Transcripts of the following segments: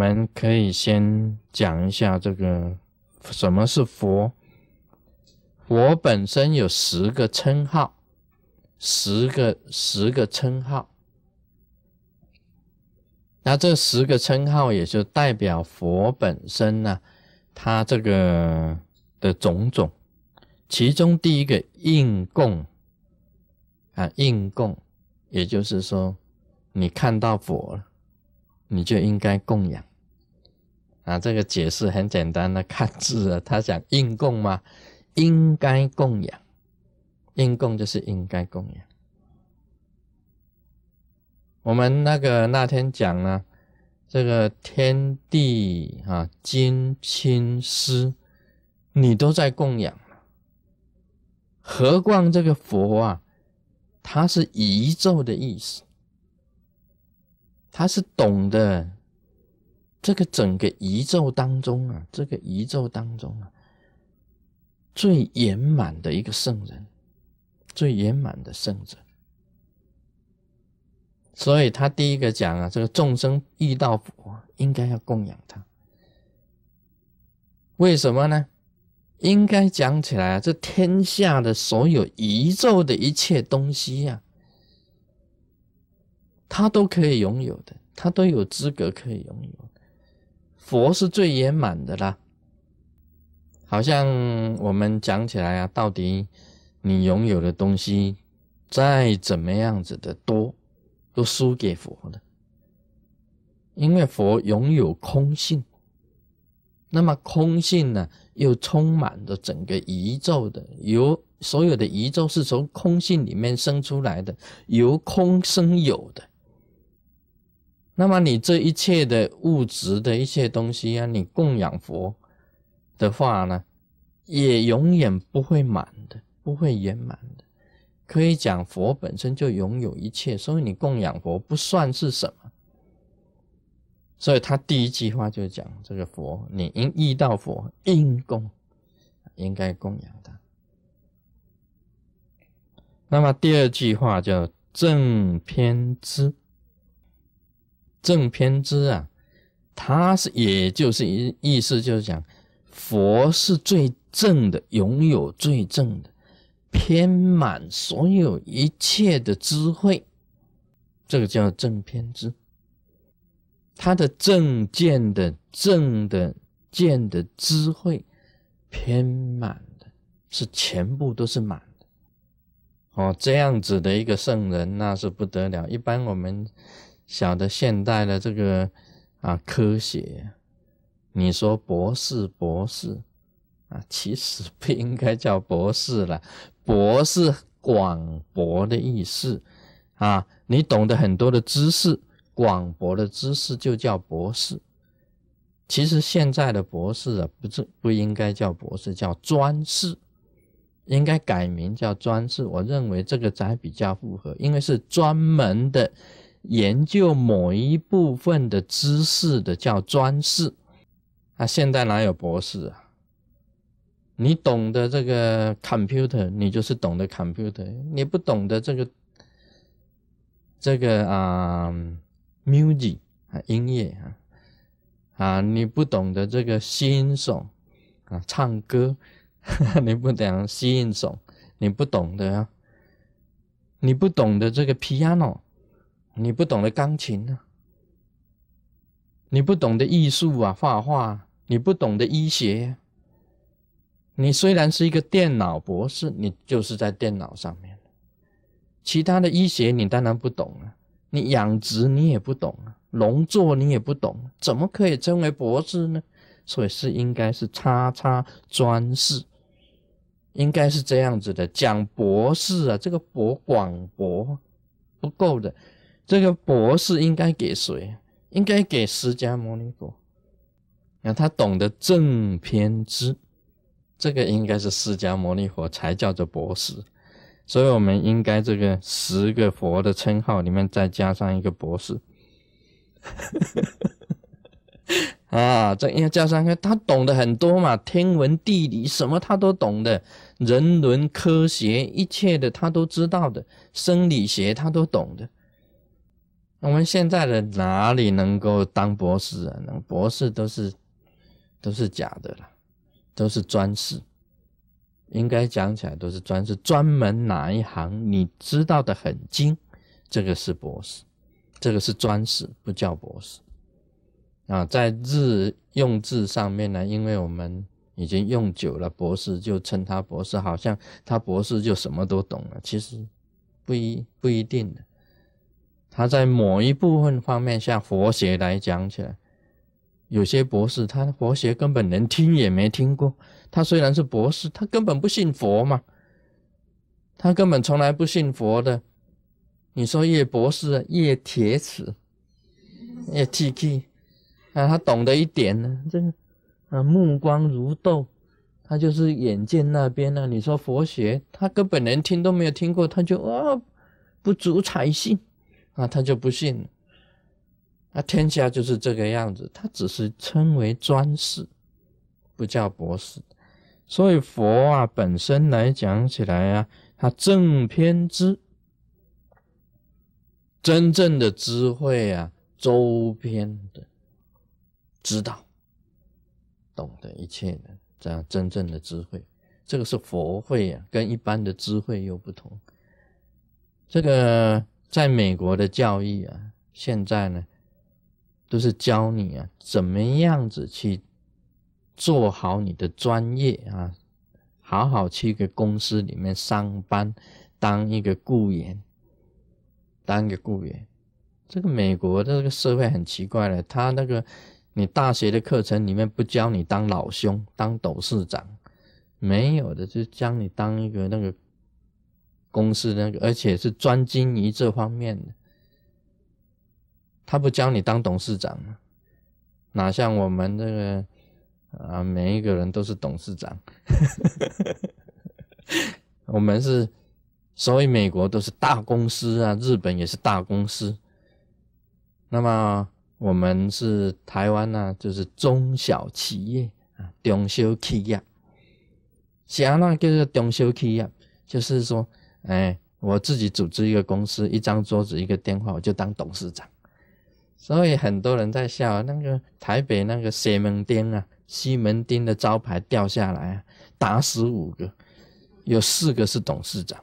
我们可以先讲一下这个什么是佛。佛本身有十个称号，十个十个称号。那这十个称号也就代表佛本身呢，它这个的种种。其中第一个应供啊，应供，也就是说，你看到佛了，你就应该供养啊。这个解释很简单的，看字啊，他讲应供嘛，应该供养，应供就是应该供养。我们那个那天讲呢，这个天地啊，金亲师，你都在供养何况这个佛啊，他是宇宙的意思，他是懂得这个整个宇宙当中啊，这个宇宙当中啊，最圆满的一个圣人，最圆满的圣者。所以他第一个讲啊，这个众生遇到佛，应该要供养他。为什么呢？应该讲起来啊，这天下的所有宇宙的一切东西呀，他都可以拥有的，他都有资格可以拥有。佛是最圆满的啦。好像我们讲起来啊，到底你拥有的东西再怎么样子的多。都输给佛的，因为佛拥有空性，那么空性呢，又充满着整个宇宙的，由所有的宇宙是从空性里面生出来的，由空生有的。那么你这一切的物质的一切东西啊，你供养佛的话呢，也永远不会满的，不会圆满的。可以讲，佛本身就拥有一切，所以你供养佛不算是什么。所以他第一句话就讲：这个佛，你应遇到佛应供，应该供养他。那么第二句话叫正偏知，正偏知啊，它是也就是意意思就是讲，佛是最正的，拥有最正的。偏满所有一切的智慧，这个叫正偏知。他的正见的正的见的智慧，偏满的是全部都是满的。哦，这样子的一个圣人那是不得了。一般我们晓得现代的这个啊科学，你说博士博士啊，其实不应该叫博士了。博士广博的意思啊，你懂得很多的知识，广博的知识就叫博士。其实现在的博士啊，不是不应该叫博士，叫专士，应该改名叫专士。我认为这个才比较符合，因为是专门的研究某一部分的知识的叫专士。啊，现在哪有博士啊？你懂得这个 computer，你就是懂得 computer。你不懂得这个这个啊 music 啊音乐啊啊，你不懂得这个欣赏啊唱歌，你不懂欣赏，你不懂得啊，你不懂得这个 piano，你不懂得钢琴啊，你不懂得艺术啊画画，你不懂得医学。你虽然是一个电脑博士，你就是在电脑上面其他的医学你当然不懂啊，你养殖你也不懂啊，农作你也不懂，怎么可以称为博士呢？所以是应该是叉叉专士，应该是这样子的。讲博士啊，这个博广博不够的，这个博士应该给谁？应该给释迦牟尼佛，那他懂得正偏知。这个应该是释迦牟尼佛才叫做博士，所以我们应该这个十个佛的称号里面再加上一个博士，啊，这应该加上个他懂得很多嘛，天文地理什么他都懂的，人伦科学一切的他都知道的，生理学他都懂的，我们现在的哪里能够当博士啊？那博士都是都是假的了，都是专士。应该讲起来都是专是专门哪一行你知道的很精，这个是博士，这个是专士，不叫博士。啊，在日用字上面呢，因为我们已经用久了，博士就称他博士，好像他博士就什么都懂了，其实不一不一定的。他在某一部分方面，像佛学来讲起来，有些博士他佛学根本连听也没听过。他虽然是博士，他根本不信佛嘛，他根本从来不信佛的。你说叶博士叶铁齿，叶 T K 啊，他懂得一点呢，这个啊目光如豆，他就是眼见那边呢。你说佛学，他根本连听都没有听过，他就啊不足采信那，他就不信了。啊，天下就是这个样子，他只是称为专士，不叫博士。所以佛啊，本身来讲起来啊，他正偏知，真正的智慧啊，周边的知道，懂得一切的这样真正的智慧，这个是佛慧啊，跟一般的智慧又不同。这个在美国的教育啊，现在呢，都是教你啊，怎么样子去。做好你的专业啊，好好去一个公司里面上班，当一个雇员，当一个雇员。这个美国的这个社会很奇怪了，他那个你大学的课程里面不教你当老兄、当董事长，没有的，就教你当一个那个公司那个，而且是专精于这方面的。他不教你当董事长，哪像我们这个。啊，每一个人都是董事长，我们是，所以美国都是大公司啊，日本也是大公司。那么我们是台湾呢，就是中小企业啊，中小企业。啥那叫做中小企业？就是说，哎，我自己组织一个公司，一张桌子，一个电话，我就当董事长。所以很多人在笑那个台北那个西门町啊。西门町的招牌掉下来啊，打死五个，有四个是董事长。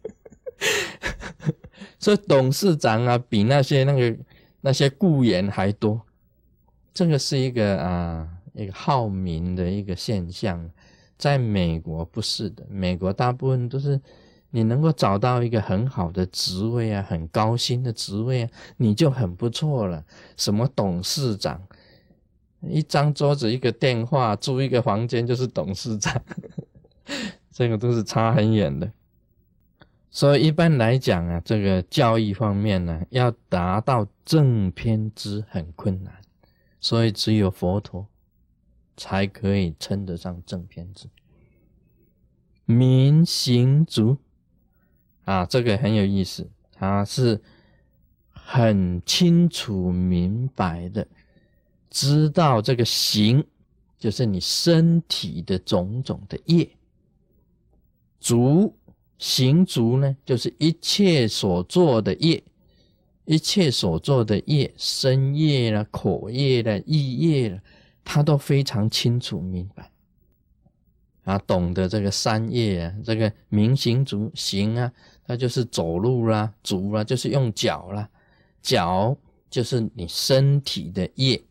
所以董事长啊，比那些那个那些雇员还多。这个是一个啊，一个好名的一个现象。在美国不是的，美国大部分都是你能够找到一个很好的职位啊，很高薪的职位啊，你就很不错了。什么董事长？一张桌子，一个电话，租一个房间就是董事长，这个都是差很远的。所以一般来讲啊，这个教育方面呢，要达到正偏知很困难，所以只有佛陀才可以称得上正片子。明行足啊，这个很有意思，他是很清楚明白的。知道这个行，就是你身体的种种的业；足行足呢，就是一切所做的业，一切所做的业，身业了、口业了、意业了，他都非常清楚明白。啊，懂得这个三业啊，这个明行足行啊，他就是走路啦；足啦，就是用脚啦；脚就是你身体的业。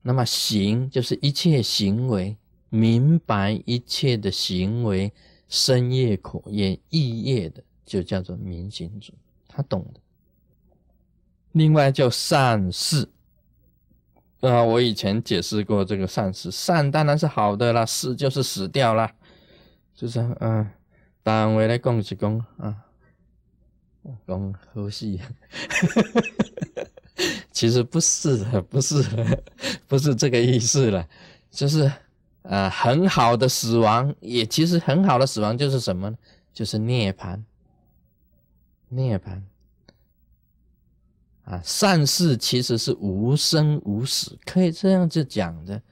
那么行就是一切行为，明白一切的行为，身业、口业、意业的，就叫做明行主，他懂的。另外叫善事，啊，我以前解释过这个善事，善当然是好的啦，事就是死掉啦，就是嗯，单位来恭喜恭啊，讲好戏。其实不是的，不是的，不是这个意思了，就是啊，很好的死亡，也其实很好的死亡就是什么呢？就是涅槃，涅槃啊，善事其实是无生无死，可以这样子讲的，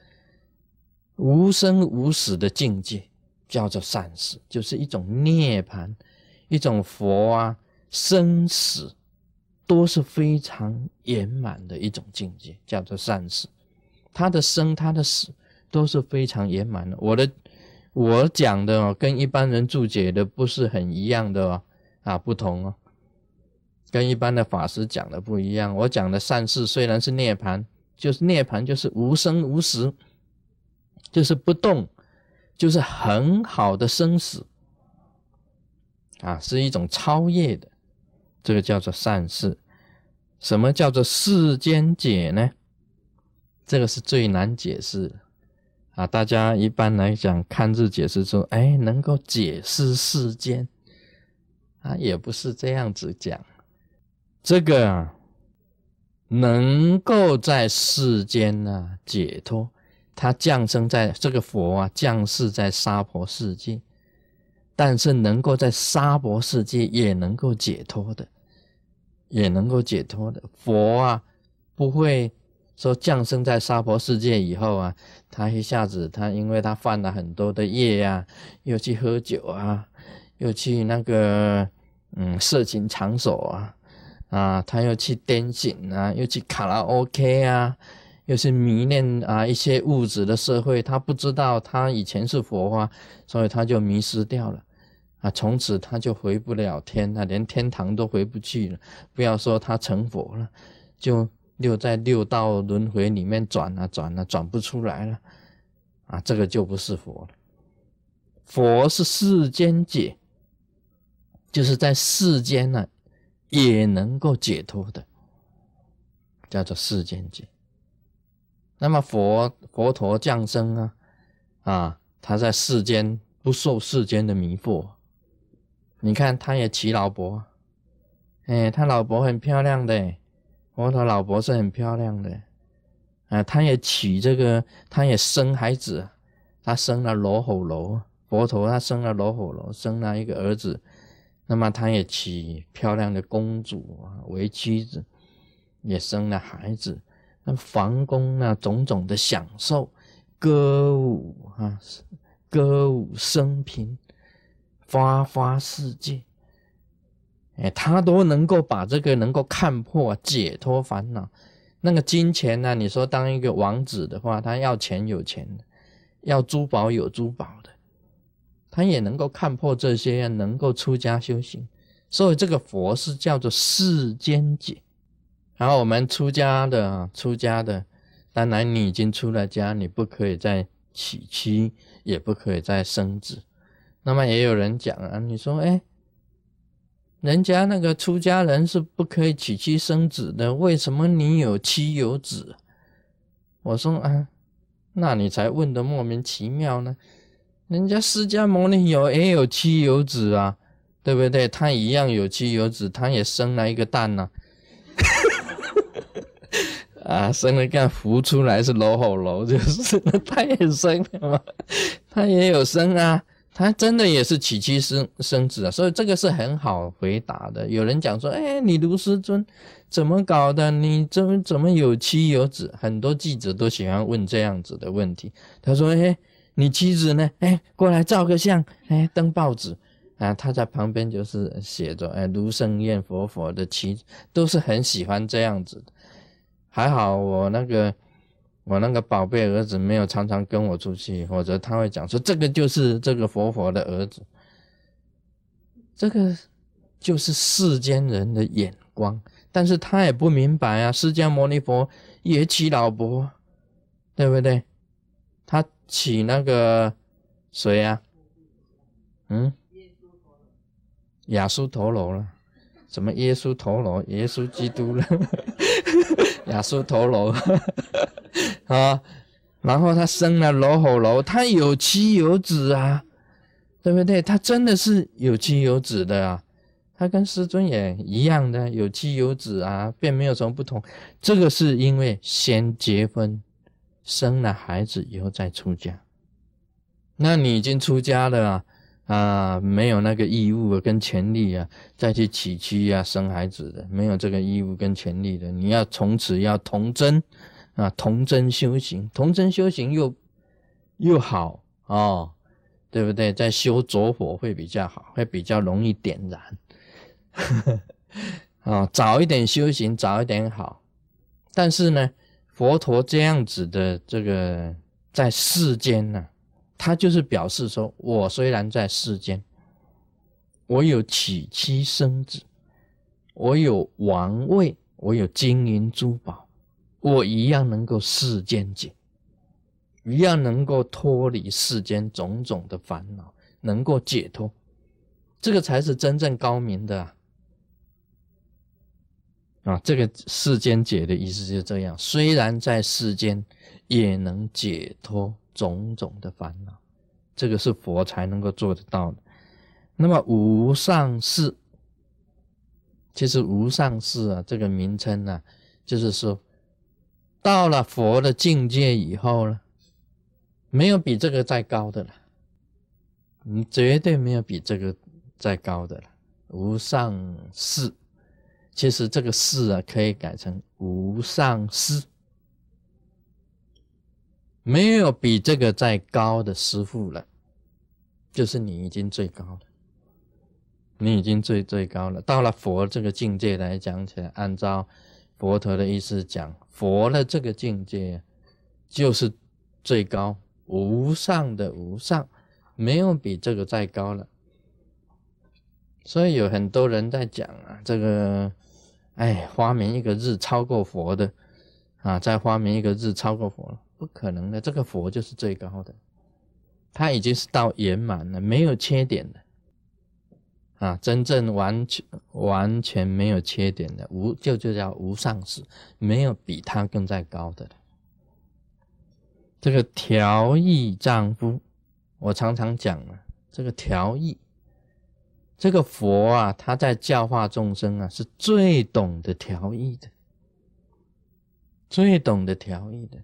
无生无死的境界叫做善事，就是一种涅槃，一种佛啊生死都是非常圆满的一种境界，叫做善事。他的生，他的死都是非常圆满的。我的我讲的哦，跟一般人注解的不是很一样的哦，啊，不同哦，跟一般的法师讲的不一样。我讲的善事虽然是涅盘，就是涅盘，就是无生无死，就是不动，就是很好的生死。啊，是一种超越的，这个叫做善事。什么叫做世间解呢？这个是最难解释的啊！大家一般来讲看字解释说，哎，能够解释世间啊，也不是这样子讲。这个啊，能够在世间呢解脱，他降生在这个佛啊，降世在娑婆世界。但是能够在娑婆世界也能够解脱的，也能够解脱的佛啊，不会说降生在娑婆世界以后啊，他一下子他因为他犯了很多的业呀，又去喝酒啊，又去那个嗯色情场所啊，啊，他又去癫痫啊，又去卡拉 OK 啊，又是迷恋啊一些物质的社会，他不知道他以前是佛啊，所以他就迷失掉了。啊，从此他就回不了天，他连天堂都回不去了。不要说他成佛了，就六在六道轮回里面转啊转啊，转不出来了。啊，这个就不是佛了。佛是世间解，就是在世间呢也能够解脱的，叫做世间解。那么佛佛陀降生啊，啊，他在世间不受世间的迷惑。你看，他也娶老婆，哎，他老婆很漂亮的，佛陀老婆是很漂亮的，啊，他也娶这个，他也生孩子，他生了罗睺罗，佛陀他生了罗睺罗，生了一个儿子，那么他也娶漂亮的公主啊为妻子，也生了孩子，那皇宫那种种的享受，歌舞啊，歌舞升平。花花世界，哎，他都能够把这个能够看破、解脱烦恼。那个金钱呢？你说当一个王子的话，他要钱有钱，要珠宝有珠宝的，他也能够看破这些，能够出家修行。所以这个佛是叫做世间解。然后我们出家的，出家的，当然你已经出了家，你不可以再娶妻，也不可以再生子。那么也有人讲啊，你说哎，人家那个出家人是不可以娶妻生子的，为什么你有妻有子？我说啊，那你才问的莫名其妙呢。人家释迦牟尼有也有妻有子啊，对不对？他一样有妻有子，他也生了一个蛋呐，啊，生了个孵出来是罗喉罗，就是 他也生了嘛，他也有生啊。他真的也是娶妻生生子啊，所以这个是很好回答的。有人讲说：“哎，你卢师尊怎么搞的？你怎么怎么有妻有子？”很多记者都喜欢问这样子的问题。他说：“哎，你妻子呢？哎，过来照个相，哎，登报纸啊。”他在旁边就是写着：“哎，卢胜彦佛佛的妻子都是很喜欢这样子的。”还好我那个。我那个宝贝儿子没有常常跟我出去，否则他会讲说这个就是这个佛佛的儿子，这个就是世间人的眼光，但是他也不明白啊，释迦牟尼佛也娶老婆，对不对？他娶那个谁呀？嗯，亚苏陀罗了，什么耶稣陀罗？耶稣基督了，亚苏陀罗。啊，然后他生了罗睺罗，他有妻有子啊，对不对？他真的是有妻有子的啊，他跟师尊也一样的有妻有子啊，并没有什么不同。这个是因为先结婚，生了孩子以后再出家。那你已经出家了啊，啊没有那个义务跟权利啊，再去娶妻啊、生孩子的，没有这个义务跟权利的。你要从此要童真。啊，童真修行，童真修行又又好哦，对不对？在修着火会比较好，会比较容易点燃。啊，早一点修行，早一点好。但是呢，佛陀这样子的这个在世间呢，他就是表示说，我虽然在世间，我有娶妻生子，我有王位，我有金银珠宝，我一样能够世间解，一样能够脱离世间种种的烦恼，能够解脱。这个才是真正高明的啊！啊，这个世间解的意思就是这样。虽然在世间，也能解脱种种的烦恼，这个是佛才能够做得到的。那么无上士，其实无上士啊，这个名称呢，就是说，到了佛的境界以后呢，没有比这个再高的了，你绝对没有比这个。再高的了，无上士，其实这个士啊，可以改成无上师，没有比这个再高的师傅了，就是你已经最高了，你已经最最高了。到了佛这个境界来讲起来，按照佛陀的意思讲，佛的这个境界就是最高无上的无上，没有比这个再高了。所以有很多人在讲啊，这个，哎，发明一个日超过佛的，啊，再发明一个日超过佛，不可能的。这个佛就是最高的，他已经是到圆满了，没有缺点的，啊，真正完全完全没有缺点的无就就叫无上士，没有比他更再高的了。这个调意丈夫，我常常讲啊，这个调意。这个佛啊，他在教化众生啊，是最懂得调意的，最懂得调意的。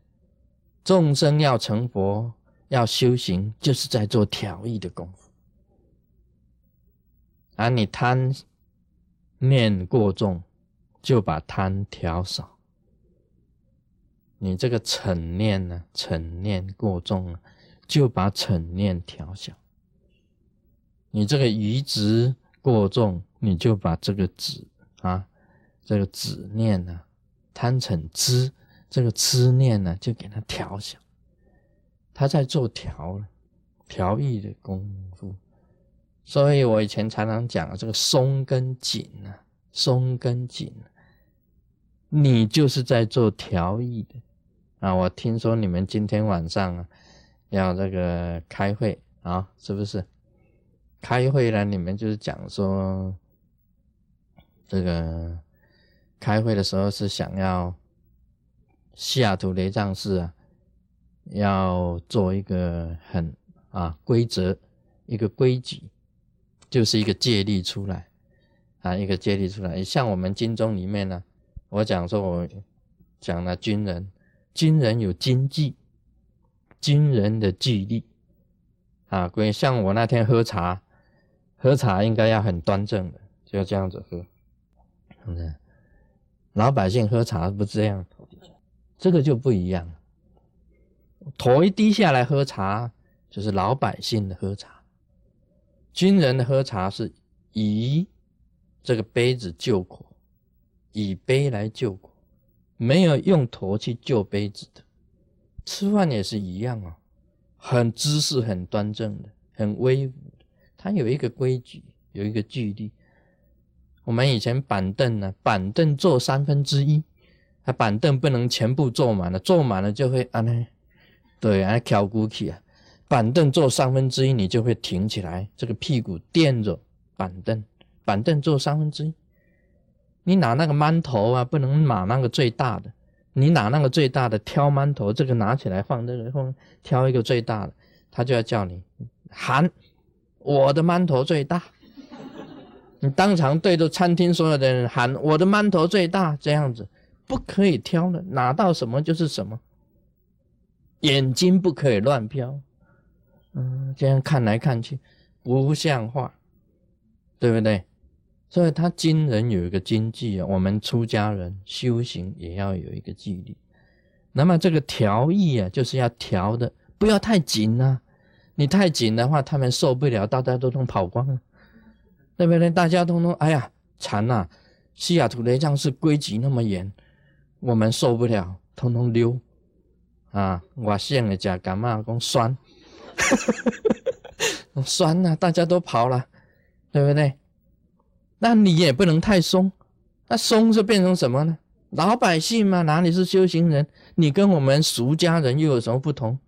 众生要成佛，要修行，就是在做调意的功夫。啊，你贪念过重，就把贪调少；你这个嗔念呢，嗔念过重了，就把嗔念调小。你这个愚执过重，你就把这个执啊，这个执念呢，贪嗔痴这个痴念呢，就给它调小。他在做调了调意的功夫，所以我以前常常讲这个松跟紧啊，松跟紧，你就是在做调意的啊。我听说你们今天晚上啊，要这个开会啊，是不是？开会呢，你们就是讲说，这个开会的时候是想要西雅图雷藏寺啊，要做一个很啊规则，一个规矩，就是一个借力出来啊，一个借力出来。像我们经中里面呢，我讲说我讲了军人，军人有经济，军人的纪律啊，规像我那天喝茶。喝茶应该要很端正的，就要这样子喝。老百姓喝茶不这样，这个就不一样。头一低下来喝茶，就是老百姓的喝茶。军人的喝茶是以这个杯子救苦，以杯来救苦，没有用头去救杯子的。吃饭也是一样啊，很姿势很端正的，很威武。它有一个规矩，有一个距离。我们以前板凳呢，板凳坐三分之一，啊板凳不能全部坐满了，坐满了就会啊那，对啊翘骨起啊。板凳坐三分之一，你就会挺起来，这个屁股垫着板凳。板凳坐三分之一，你拿那个馒头啊，不能拿那个最大的，你拿那个最大的挑馒头，这个拿起来放这个放，挑一个最大的，他就要叫你喊。我的馒头最大，你当场对着餐厅所有的人喊：“我的馒头最大。”这样子不可以挑的，拿到什么就是什么。眼睛不可以乱瞟，嗯，这样看来看去不像话，对不对？所以他经人有一个经济啊，我们出家人修行也要有一个纪律。那么这个调意啊，就是要调的，不要太紧啊。你太紧的话，他们受不了，大家都通跑光了，对不对？大家通通哎呀，馋呐！西雅图雷藏是规矩那么严，我们受不了，通通溜啊！我现的讲干嘛讲酸，酸呐，大家都跑了，对不对？那你也不能太松，那松就变成什么呢？老百姓嘛，哪里是修行人？你跟我们俗家人又有什么不同？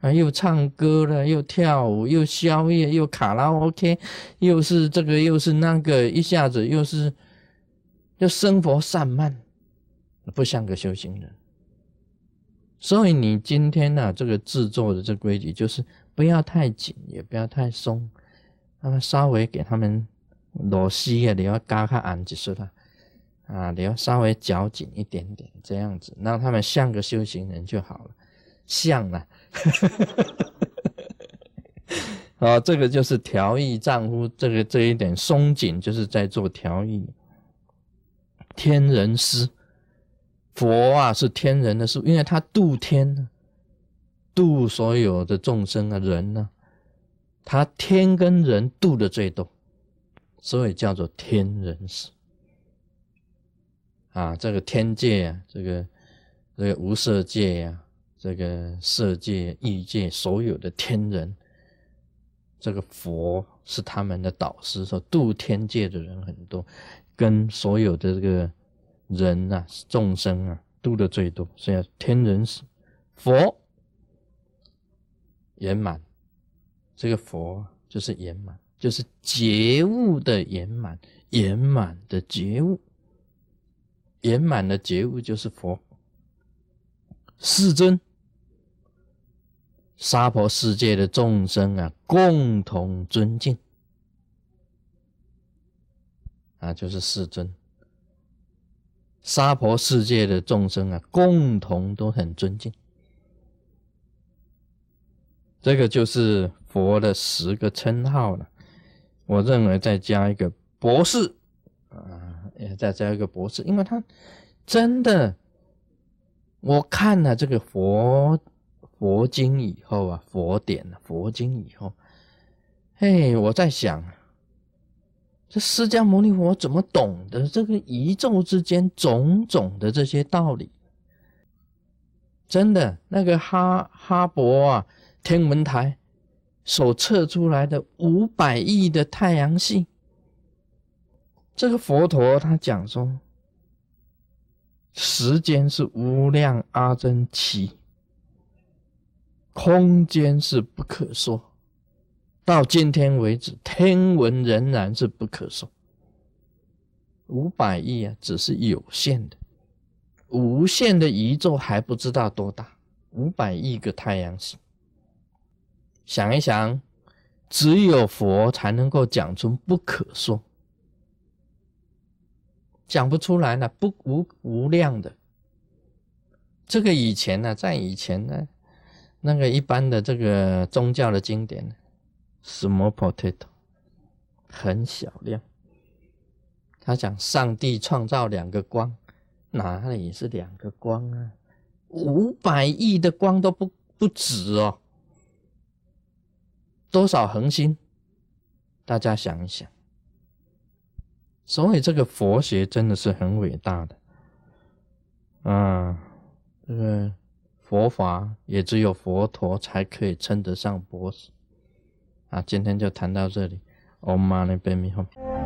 啊，又唱歌了，又跳舞，又宵夜，又卡拉 OK，又是这个，又是那个，一下子又是，又生活散漫，不像个修行人。所以你今天呢，这个制作的这规矩就是不要太紧，也不要太松，那么稍微给他们螺丝啊，你要加开按就是了，啊，你要稍微绞紧一点点，这样子让他们像个修行人就好了，像了。啊这个就是调意丈夫，这个这一点松紧，就是在做调意。天人师，佛啊是天人的师，因为他度天呢，度所有的众生啊人呢，他天跟人度的最多，所以叫做天人师。啊，这个天界啊，这个这个无色界呀。这个色界、异界，所有的天人，这个佛是他们的导师，说度天界的人很多，跟所有的这个人啊、众生啊，度的最多，所以天人是佛圆满，这个佛就是圆满，就是觉悟的圆满，圆满的觉悟，圆满的觉悟就是佛，世尊。娑婆世界的众生啊，共同尊敬啊，就是世尊。娑婆世界的众生啊，共同都很尊敬。这个就是佛的十个称号了。我认为再加一个博士啊，也再加一个博士，因为他真的，我看了这个佛。佛经以后啊，佛典佛经以后，嘿，我在想，这释迦牟尼佛怎么懂得这个宇宙之间种种的这些道理？真的，那个哈哈勃啊，天文台所测出来的五百亿的太阳系，这个佛陀他讲说，时间是无量阿僧祇。空间是不可说，到今天为止，天文仍然是不可说。五百亿啊，只是有限的，无限的宇宙还不知道多大。五百亿个太阳系，想一想，只有佛才能够讲出不可说，讲不出来呢，不无无量的。这个以前呢，在以前呢。那个一般的这个宗教的经典，small potato，很小量。他讲上帝创造两个光，哪里是两个光啊？五百亿的光都不不止哦。多少恒星？大家想一想。所以这个佛学真的是很伟大的，啊，这个。佛法也只有佛陀才可以称得上博士啊！今天就谈到这里，Om Mani Padme Hum。